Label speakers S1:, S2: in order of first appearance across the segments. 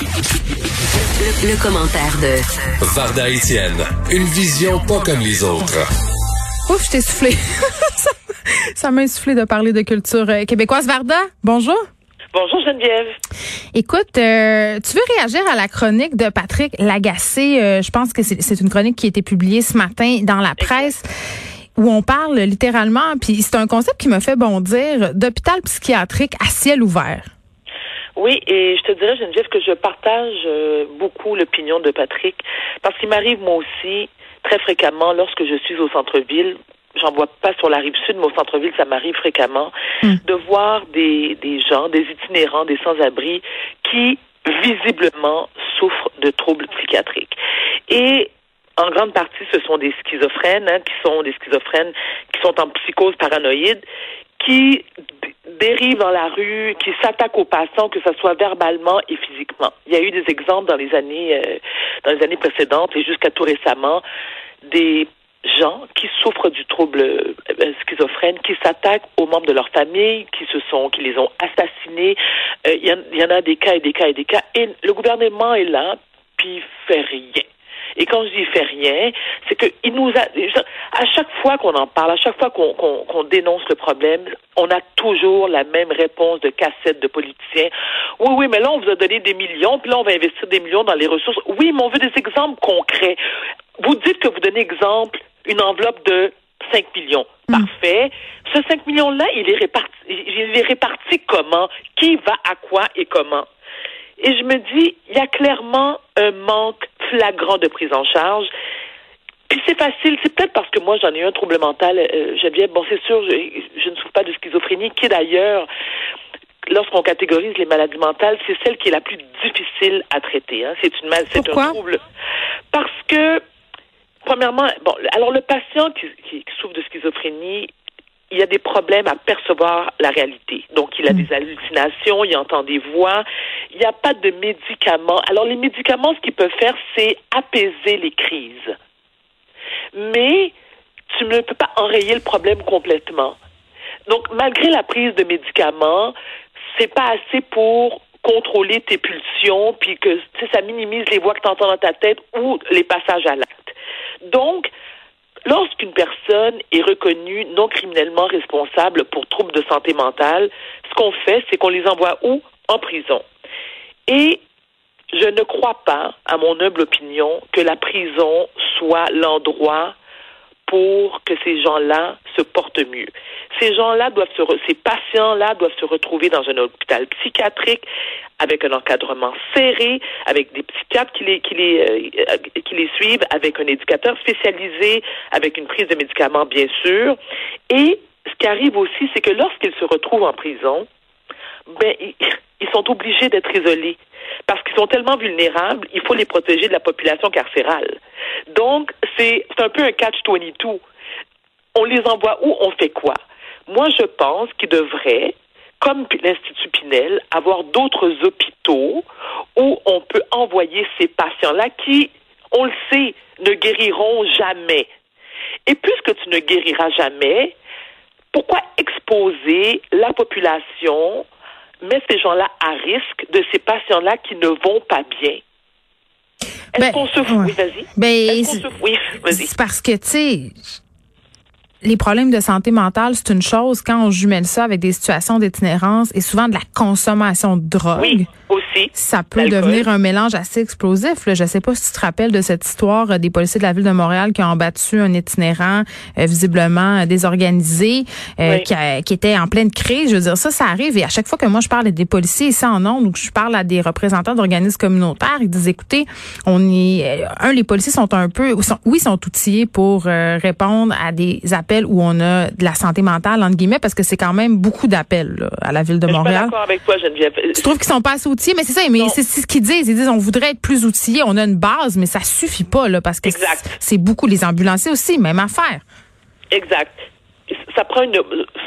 S1: Le, commentaire de
S2: Varda Etienne, une vision pas comme les autres.
S3: Ouf, je t'ai soufflé. ça m'a soufflé de parler de culture euh, québécoise. Varda, bonjour.
S4: Bonjour Geneviève.
S3: Écoute, euh, tu veux réagir à la chronique de Patrick Lagacé? Euh, je pense que c'est une chronique qui a été publiée ce matin dans la presse où on parle littéralement, puis c'est un concept qui me fait bondir, d'hôpital psychiatrique à ciel ouvert.
S4: Oui, et je te dirais, Geneviève, que je partage euh, beaucoup l'opinion de Patrick, parce qu'il m'arrive moi aussi très fréquemment lorsque je suis au centre-ville, j'en vois pas sur la rive sud, mais au centre-ville, ça m'arrive fréquemment, hmm. de voir des, des gens, des itinérants, des sans-abri qui visiblement souffrent de troubles psychiatriques. Et en grande partie, ce sont des schizophrènes, hein, qui sont des schizophrènes qui sont en psychose paranoïde, qui dérivent dans la rue, qui s'attaquent aux passants, que ce soit verbalement et physiquement. Il y a eu des exemples dans les années euh, dans les années précédentes et jusqu'à tout récemment des gens qui souffrent du trouble euh, schizophrène, qui s'attaquent aux membres de leur famille, qui se sont, qui les ont assassinés. Euh, il y, y, en a des cas et des cas et des cas. Et le gouvernement est là, puis fait rien. Et quand je dis fait rien, c'est que il nous a à chaque fois qu'on en parle, à chaque fois qu'on dénonce le problème, on a toujours la même réponse de cassette de politiciens. Oui, oui, mais là on vous a donné des millions, puis là on va investir des millions dans les ressources. Oui, mais on veut des exemples concrets. Vous dites que vous donnez exemple une enveloppe de 5 millions. Hmm. Parfait. Ce 5 millions-là, il est réparti, il est réparti comment? Qui va à quoi et comment? Et je me dis, il y a clairement un manque flagrant de prise en charge. Puis c'est facile, c'est peut-être parce que moi j'en ai eu un trouble mental, euh, Geneviève. Bon, c'est sûr, je, ne souffre pas de schizophrénie, qui d'ailleurs, lorsqu'on catégorise les maladies mentales, c'est celle qui est la plus difficile à traiter. Hein. C'est une c'est un trouble. Parce que, premièrement, bon, alors le patient qui, qui souffre de schizophrénie, il y a des problèmes à percevoir la réalité. Donc, il a hmm. des hallucinations, il entend des voix. Il n'y a pas de médicaments. Alors, les médicaments, ce qu'ils peuvent faire, c'est apaiser les crises. Mais tu ne peux pas enrayer le problème complètement. Donc, malgré la prise de médicaments, c'est pas assez pour contrôler tes pulsions, puis que ça minimise les voix que tu entends dans ta tête ou les passages à l'acte. Donc, Lorsqu'une personne est reconnue non criminellement responsable pour troubles de santé mentale, ce qu'on fait, c'est qu'on les envoie où? En prison. Et je ne crois pas, à mon humble opinion, que la prison soit l'endroit pour que ces gens-là se portent mieux. Ces gens-là doivent se, ces patients-là doivent se retrouver dans un hôpital psychiatrique avec un encadrement serré, avec des psychiatres qui les, qui les, euh, qui les suivent, avec un éducateur spécialisé, avec une prise de médicaments, bien sûr. Et ce qui arrive aussi, c'est que lorsqu'ils se retrouvent en prison, ben, ils sont obligés d'être isolés parce qu'ils sont tellement vulnérables, il faut les protéger de la population carcérale. Donc, c'est un peu un catch-22. On les envoie où? On fait quoi? Moi, je pense qu'ils devraient, comme l'Institut Pinel, avoir d'autres hôpitaux où on peut envoyer ces patients-là qui, on le sait, ne guériront jamais. Et puisque tu ne guériras jamais, pourquoi exposer la population met ces gens-là à risque de ces patients-là qui ne vont pas bien? Est-ce ben, qu'on se fout? Oui, vas-y.
S3: Ben, oui, vas-y. C'est parce que, tu sais, les problèmes de santé mentale, c'est une chose quand on jumelle ça avec des situations d'itinérance et souvent de la consommation de drogue.
S4: Oui, aussi.
S3: Ça peut devenir un mélange assez explosif. Là. Je sais pas si tu te rappelles de cette histoire euh, des policiers de la ville de Montréal qui ont battu un itinérant euh, visiblement désorganisé euh, qui, qui, était en pleine crise. Je veux dire, ça, ça arrive. Et à chaque fois que moi, je parle à des policiers ici en ondes ou que je parle à des représentants d'organismes communautaires, ils disent, écoutez, on est... Un, les policiers sont un peu... oui, ils sont outillés pour répondre à des appels où on a de la santé mentale, entre guillemets, parce que c'est quand même beaucoup d'appels à la ville de Montréal. Je suis
S4: d'accord avec toi, Geneviève.
S3: Tu trouves qu'ils sont pas assez outillés? Mais c'est ça, mais c'est ce qu'ils disent. Ils disent on voudrait être plus outillés, on a une base, mais ça suffit pas, là, parce que c'est beaucoup. Les ambulanciers aussi, même affaire.
S4: Exact. Ça prend une,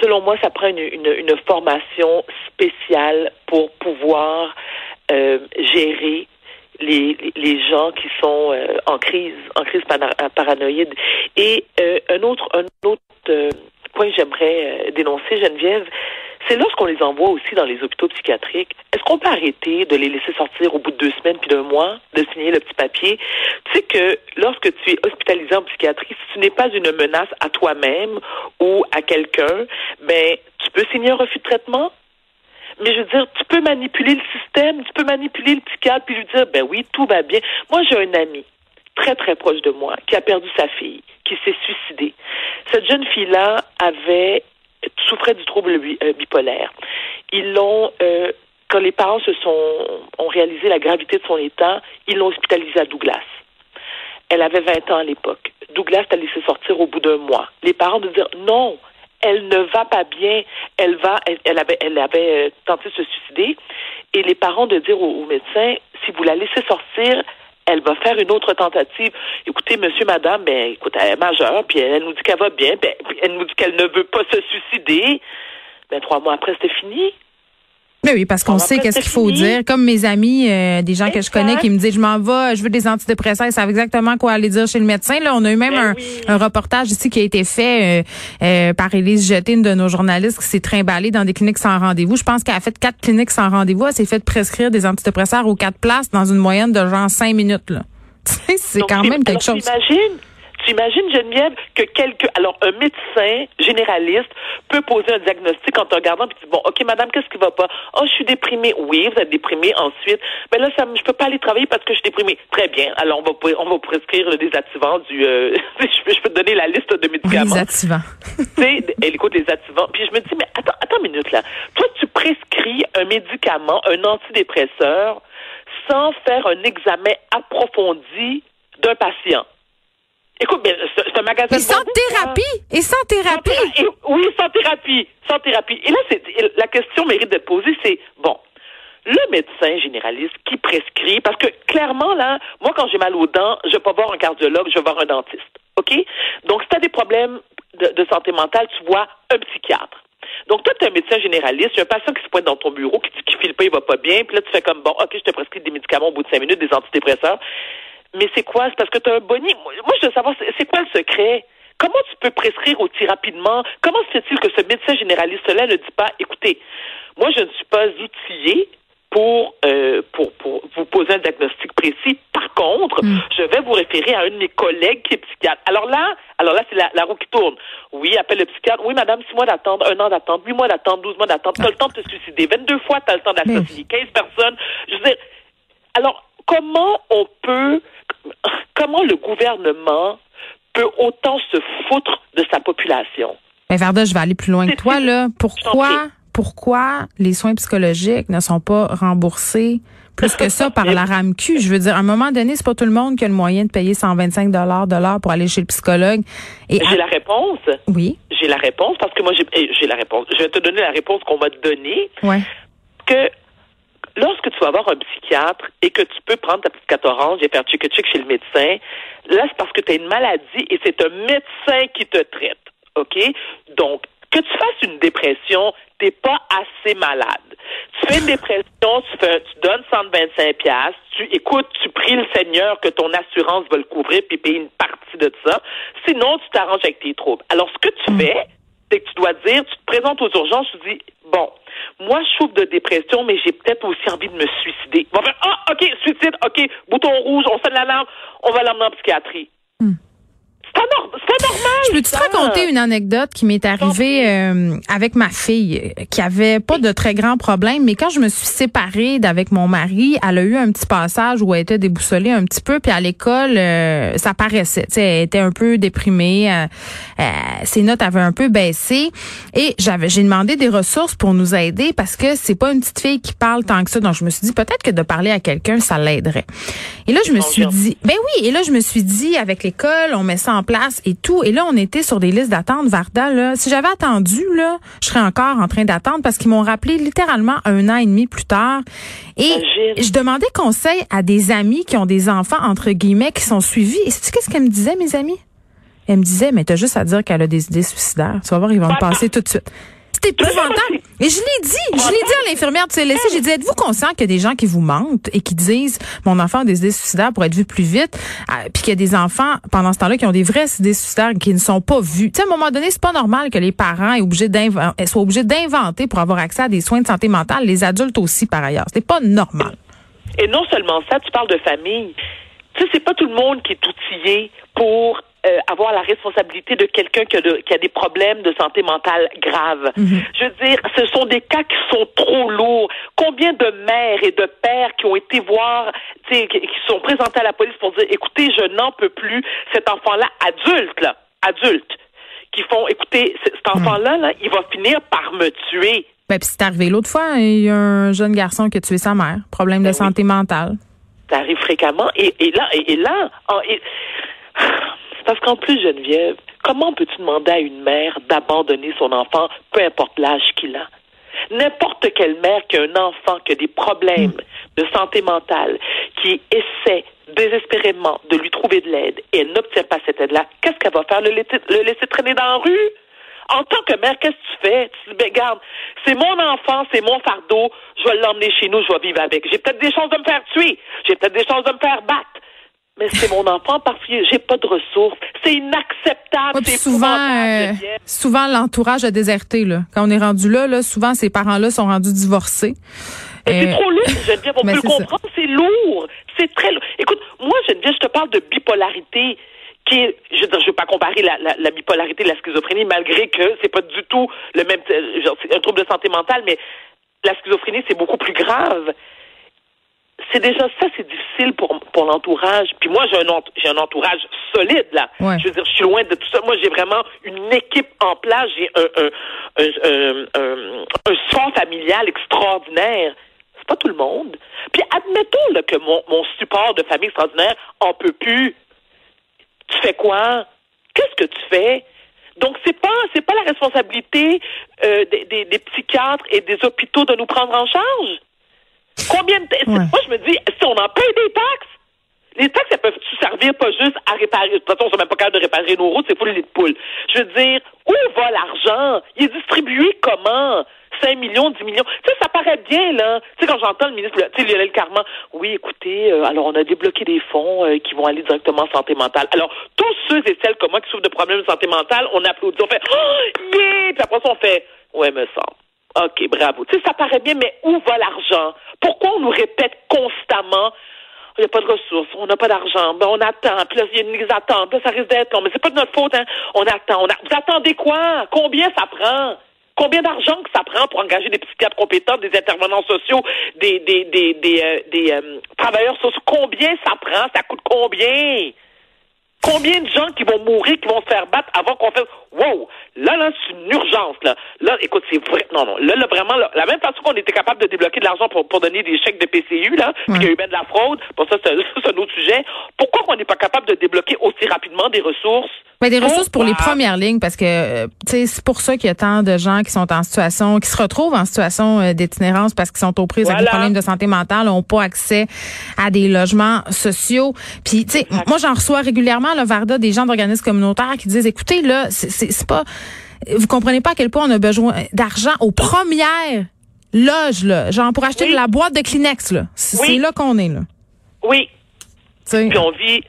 S4: selon moi, ça prend une, une, formation spéciale pour pouvoir euh, gérer les, gens qui sont euh, en crise, en crise paranoïde. Et euh, un autre, euh, point que j'aimerais dénoncer, Geneviève, c'est lorsqu'on les envoie aussi dans les hôpitaux psychiatriques. Est-ce qu'on peut arrêter de les laisser sortir au bout de deux semaines puis d'un mois, de signer le petit papier? Tu sais que lorsque tu es hospitalisé en psychiatrie, si tu n'es pas une menace à toi-même ou à quelqu'un, ben, tu peux signer un refus de traitement? Mais je veux dire, tu peux manipuler le système, tu peux manipuler le psychiatre puis lui dire, ben oui, tout va bien. Moi, j'ai un ami très, très proche de moi qui a perdu sa fille, qui s'est suicidée. Cette jeune fille-là avait souffrait du trouble euh, bipolaire. Ils l'ont euh, quand les parents se sont ont réalisé la gravité de son état, ils l'ont hospitalisée à Douglas. Elle avait 20 ans à l'époque. Douglas t'a laissé sortir au bout d'un mois. Les parents de dire non, elle ne va pas bien, elle va, elle, avait, elle avait euh, tenté de se suicider, et les parents de dire au, médecin, si vous la laissez sortir, elle va faire une autre tentative. Écoutez, monsieur, madame, ben, écoute, elle est majeure, puis elle, nous dit qu'elle va bien, ben, elle nous dit qu'elle ne veut pas se suicider. Ben, trois mois après, c'était fini.
S3: Mais oui, parce qu'on sait qu'est-ce qu'il faut dire. Comme mes amis, euh, des gens que je connais qui me disent, je m'en vais, je veux des antidépresseurs, ils savent exactement quoi aller dire chez le médecin. Là, on a eu même ben un, reportage ici qui a été fait euh, euh, par Élise Jeté, une de nos journalistes, qui s'est trimballée dans des cliniques sans rendez-vous. Je pense qu'elle a fait quatre cliniques sans rendez-vous. Elle s'est fait prescrire des antidépresseurs aux quatre places dans une moyenne de genre cinq minutes. Là. c'est quand même quelque chose.
S4: Imagines, Geneviève, que quelqu'un, alors un médecin généraliste peut poser un diagnostic en te regardant puis tu dis, bon, ok, madame, qu'est-ce qui va pas? Oh, je suis déprimée. Oui, vous êtes déprimée. Ensuite, mais ben là, ça, je peux pas aller travailler parce que je suis déprimée. Très bien. Alors, on va, on va prescrire le désactivant du, euh, je, peux te donner la liste de médicaments.
S3: Désactivant.
S4: tu sais, elle écoute les activants. Puis je me dis, mais attends, attends une minute là. Toi, tu prescris un médicament, un antidépresseur, sans faire un examen approfondi d'un patient. Écoute, c'est un magasin.
S3: Mais sans thérapie! Et sans thérapie!
S4: oui, sans thérapie. Sans thérapie. Et là, la question mérite d'être posée, c'est, bon, le médecin généraliste qui prescrit, parce que clairement, là, moi, quand j'ai mal aux dents, je vais pas voir un cardiologue, je vais voir un dentiste. OK? Donc, si tu as des problèmes de, santé mentale, tu vois un psychiatre. Donc, toi, tu es un médecin généraliste, il y a un patient qui se pointe dans ton bureau, qui dit qu'il file pas, il va pas bien, puis là, tu fais comme, bon, OK, je te prescris des médicaments au bout de cinq minutes, des antidépresseurs. Mais c'est quoi? C'est parce que tu as un boni. Moi, je veux savoir, c'est quoi le secret? Comment tu peux prescrire aussi rapidement? Comment se fait-il que ce médecin généraliste-là ne dit pas, écoutez, moi, je ne suis pas outillé pour, euh, pour, pour vous poser un diagnostic précis. Par contre, mm. je vais vous référer à un de mes collègues qui est psychiatre. Alors là, alors là, c'est la, la, roue qui tourne. Oui, appelle le psychiatre. Oui, madame, six mois d'attente, un an d'attente, huit mois d'attente, douze mois d'attente. Tu as le temps de te suicider. 22 fois, tu as le temps d'assassiner 15 personnes. Je veux dire, alors, comment on peut comment le gouvernement peut autant se foutre de sa population?
S3: Mais Varda, je vais aller plus loin que toi, là. Pourquoi, pourquoi les soins psychologiques ne sont pas remboursés plus que ça par la RAMQ? Je veux dire, à un moment donné, c'est pas tout le monde qui a le moyen de payer 125 dollars de l'heure pour aller chez le psychologue.
S4: j'ai la réponse.
S3: Oui.
S4: J'ai la réponse parce que moi, j'ai, j'ai la réponse. Je vais te donner la réponse qu'on m'a donnée.
S3: Ouais.
S4: Que lorsque tu vas avoir un psychiatre et que tu peux prendre ta petite carte orange et faire chic chic chez le médecin, là, c'est parce que tu as une maladie et c'est un médecin qui te traite. OK? Donc, que tu fasses une dépression, t'es pas assez malade. Tu fais une dépression, tu, fais, tu donnes 125 pièces, tu écoutes, tu pries le Seigneur que ton assurance va le couvrir puis payer une partie de ça. Sinon, tu t'arranges avec tes troubles. Alors, ce que tu mm. fais, c'est que tu dois dire, tu te présentes aux urgences, tu dis, bon, moi, je souffre de dépression, mais j'ai peut-être aussi envie de me suicider. Bon, ah, OK, suicide, OK, bouton rouge, on sonne l'alarme, on va l'emmener en psychiatrie. Hmm. C'est pas, normal.
S3: Je peux te raconter une anecdote qui m'est arrivée euh, avec ma fille, qui avait pas de très grands problèmes, mais quand je me suis séparée d'avec mon mari, elle a eu un petit passage où elle était déboussolée un petit peu, puis à l'école, euh, ça paraissait. Tu sais, elle était un peu déprimée, euh, ses notes avaient un peu baissé, et j'avais, j'ai demandé des ressources pour nous aider parce que c'est pas une petite fille qui parle tant que ça. Donc je me suis dit peut-être que de parler à quelqu'un, ça l'aiderait. Et là, je me suis dit, ben oui, et là je me suis dit avec l'école, on met ça en place et tout. Et là, on était sur des listes d'attente, Varda. Là. Si j'avais attendu, là, je serais encore en train d'attendre parce qu'ils m'ont rappelé littéralement un an et demi plus tard. Et je demandais conseil à des amis qui ont des enfants, entre guillemets, qui sont suivis. Et sais-tu qu'est-ce qu'elle me disait, mes amis? Elle me disait, mais t'as juste à dire qu'elle a des idées suicidaires. Tu vas voir, ils vont me passer tout de suite C'est épouvantable. Et je l'ai dit, je l'ai dit à l'infirmière du CLSC, j'ai dit, êtes-vous conscient qu'il y a des gens qui vous mentent et qui disent, mon enfant a des idées suicidaires pour être vu plus vite, euh, puis qu'il y a des enfants, pendant ce temps-là, qui ont des vraies idées suicidaires qui ne sont pas vues? Tu sais, à un moment donné, c'est pas normal que les parents soient obligés d'inventer pour avoir accès à des soins de santé mentale, les adultes aussi, par ailleurs. C'est pas normal.
S4: Et non seulement ça, tu parles de famille. Tu sais, c'est pas tout le monde qui est outillé pour euh, avoir la responsabilité de quelqu'un qui, qui, a des problèmes de santé mentale graves. Mhm. Je veux dire, ce sont des cas qui sont trop lourds. Combien de mères et de pères qui ont été voir, qui, qui sont présentés à la police pour dire, écoutez, je n'en peux plus, cet enfant-là, adulte, là, adulte, qui font, écoutez, cet mhm. enfant-là, là, il va finir par me tuer.
S3: Ben, puis c'est arrivé l'autre fois, il y a un jeune garçon qui a tué sa mère, problème de ben santé mentale.
S4: Ça arrive fréquemment. Et, et là, et, là, et, parce qu'en plus, Geneviève, comment peux-tu demander à une mère d'abandonner son enfant, peu importe l'âge qu'il a? N'importe quelle mère qui a un enfant qui a des problèmes hmm. de santé mentale, qui essaie désespérément de lui trouver de l'aide et elle n'obtient pas cette aide-là, qu'est-ce qu'elle va faire? Le laisser, le laisser traîner dans la rue? En tant que mère, qu'est-ce que tu fais? Tu dis, ben, garde, c'est mon enfant, c'est mon fardeau, je vais l'emmener chez nous, je vais vivre avec. J'ai peut-être des chances de me faire tuer, j'ai peut-être des chances de me faire battre mais c'est mon enfant parce que j'ai pas de ressources. C'est inacceptable.
S3: souvent, euh, souvent l'entourage a déserté là. Quand on est rendu là, là, souvent ces parents-là sont rendus divorcés.
S4: C'est trop lourd, Geneviève. On peut le comprendre. C'est lourd. C'est très lourd. Écoute, moi, Geneviève, je te parle de bipolarité qui est, je ne veux pas comparer la, la, la, bipolarité et la schizophrénie, malgré que c'est pas du tout le même, genre, un trouble de santé mentale, mais la schizophrénie, c'est beaucoup plus grave c'est déjà ça, c'est difficile pour, pour l'entourage. Puis moi, j'ai un, j'ai un entourage solide, là. Je veux dire, je suis loin de tout ça. Moi, j'ai vraiment une équipe en place. J'ai un, un, un, un, un son familial extraordinaire. C'est pas tout le monde. Puis admettons là, que mon, mon support de famille extraordinaire en peut plus. Tu fais quoi? Qu'est-ce que tu fais? Donc c'est pas c'est pas la responsabilité euh, des, des, des psychiatres et des hôpitaux de nous prendre en charge? Combien de Moi, je me dis, si on en paye des taxes, les taxes, elles peuvent servir pas juste à réparer? De toute façon, on n'est même pas capable de réparer nos routes, c'est pour les poules. Je veux dire, où va l'argent? Il est distribué comment? 5 millions, 10 millions? Tu sais, ça paraît bien, là. Tu sais, quand j'entends le ministre, tu sais, Lionel Carman, oui, écoutez, euh, alors on a débloqué des fonds euh, qui vont aller directement en santé mentale. Alors, tous ceux et celles comme moi qui souffrent de problèmes de santé mentale, on applaudit, on fait, oh, yeah! Puis après ça, on fait, ouais, me semble. OK, bravo. Tu sais, ça paraît bien, mais où va l'argent? Pourquoi on nous répète constamment il n'y a pas de ressources, on n'a pas d'argent, ben on attend, puis là, il y a une attentes, là, ça risque d'être long, mais c'est pas de notre faute, hein. On attend, on. Vous attendez quoi? Combien ça prend? Combien d'argent que ça prend pour engager des psychiatres compétents, des intervenants sociaux, des des des des, euh, euh, travailleurs sociaux? Combien ça prend? Ça coûte combien? Combien de gens qui vont mourir, qui vont se faire battre avant qu'on fasse Wow! Là, là, c'est une urgence, là. Là, écoute, c'est vrai. Non, non. Là, là vraiment, la même façon qu'on était capable de débloquer de l'argent pour, pour donner des chèques de PCU, là, puis qu'il y a eu bien de la fraude, pour ça, c'est un autre sujet. Pourquoi on n'est pas capable de débloquer aussi rapidement des ressources?
S3: Mais des ressources pour les premières lignes, parce que euh, c'est pour ça qu'il y a tant de gens qui sont en situation, qui se retrouvent en situation euh, d'itinérance parce qu'ils sont aux prises avec des problèmes de santé mentale, n'ont pas accès à des logements sociaux. Puis, tu sais, moi, j'en reçois régulièrement, le Varda, des gens d'organismes communautaires qui disent, écoutez, là, c'est pas, vous comprenez pas à quel point on a besoin d'argent aux premières loges, là, genre pour acheter de la boîte de Kleenex, là. C'est là qu'on est, là.
S4: Oui. Puis on vit,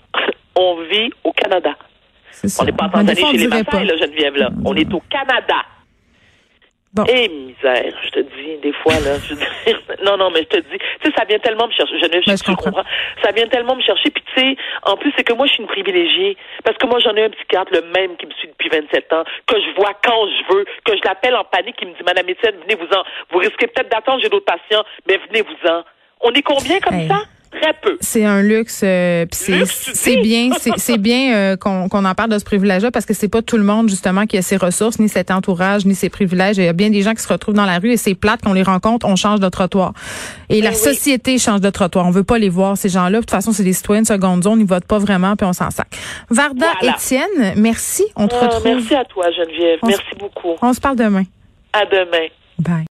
S4: on vit au Canada. On n'est pas en Tanzanie chez les Maasai, là, Geneviève, là. On est au Canada. Bon. Eh, misère, je te dis, des fois, là, je dis, non, non, mais je te dis, tu sais, ça vient tellement me chercher, je, ne ben, je, comprends. ça vient tellement me chercher, puis tu sais, en plus, c'est que moi, je suis une privilégiée, parce que moi, j'en ai un psychiatre, le même qui me suit depuis 27 ans, que je vois quand je veux, que je l'appelle en panique, qui me dit, Madame Étienne, venez-vous-en, vous risquez peut-être d'attendre, j'ai d'autres patients, mais venez-vous-en. On est combien comme ça? Très peu.
S3: C'est un luxe, euh, c'est bien, c'est bien euh, qu'on en parle de ce privilège-là parce que c'est pas tout le monde justement qui a ses ressources, ni cet entourage, ni ses privilèges. Il y a bien des gens qui se retrouvent dans la rue et c'est plate qu'on les rencontre, on change de trottoir. Et la société change de trottoir. On veut pas les voir ces gens-là. De toute façon, c'est des citoyens de seconde zone, ils votent pas vraiment puis on s'en sac. Varda Étienne, merci. On te ah, retrouve.
S4: Merci à toi Geneviève. merci beaucoup.
S3: On se parle demain.
S4: À demain.
S3: Bye.